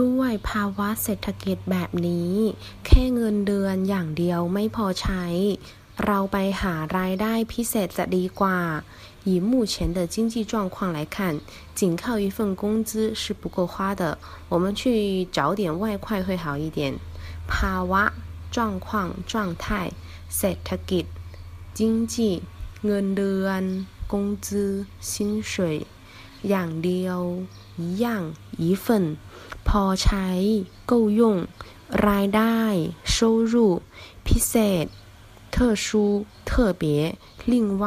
ด้วยภาวะเศรษฐกิจแบบนี้ แค่เงินเดือนอย่างเดียวไม่พอใช้ เราไปหารายได้พิเศษจะดีกว่า以目前的经济状况来看，仅靠一份工资是不够花的。我们去找点外快会好一点。ภาวะ状况状态เศรษฐกิจ经济เงินเดือน工资薪水อย่างเดียว 一样一份พอใช้够用รายได้收入พิเศษ特殊特别另外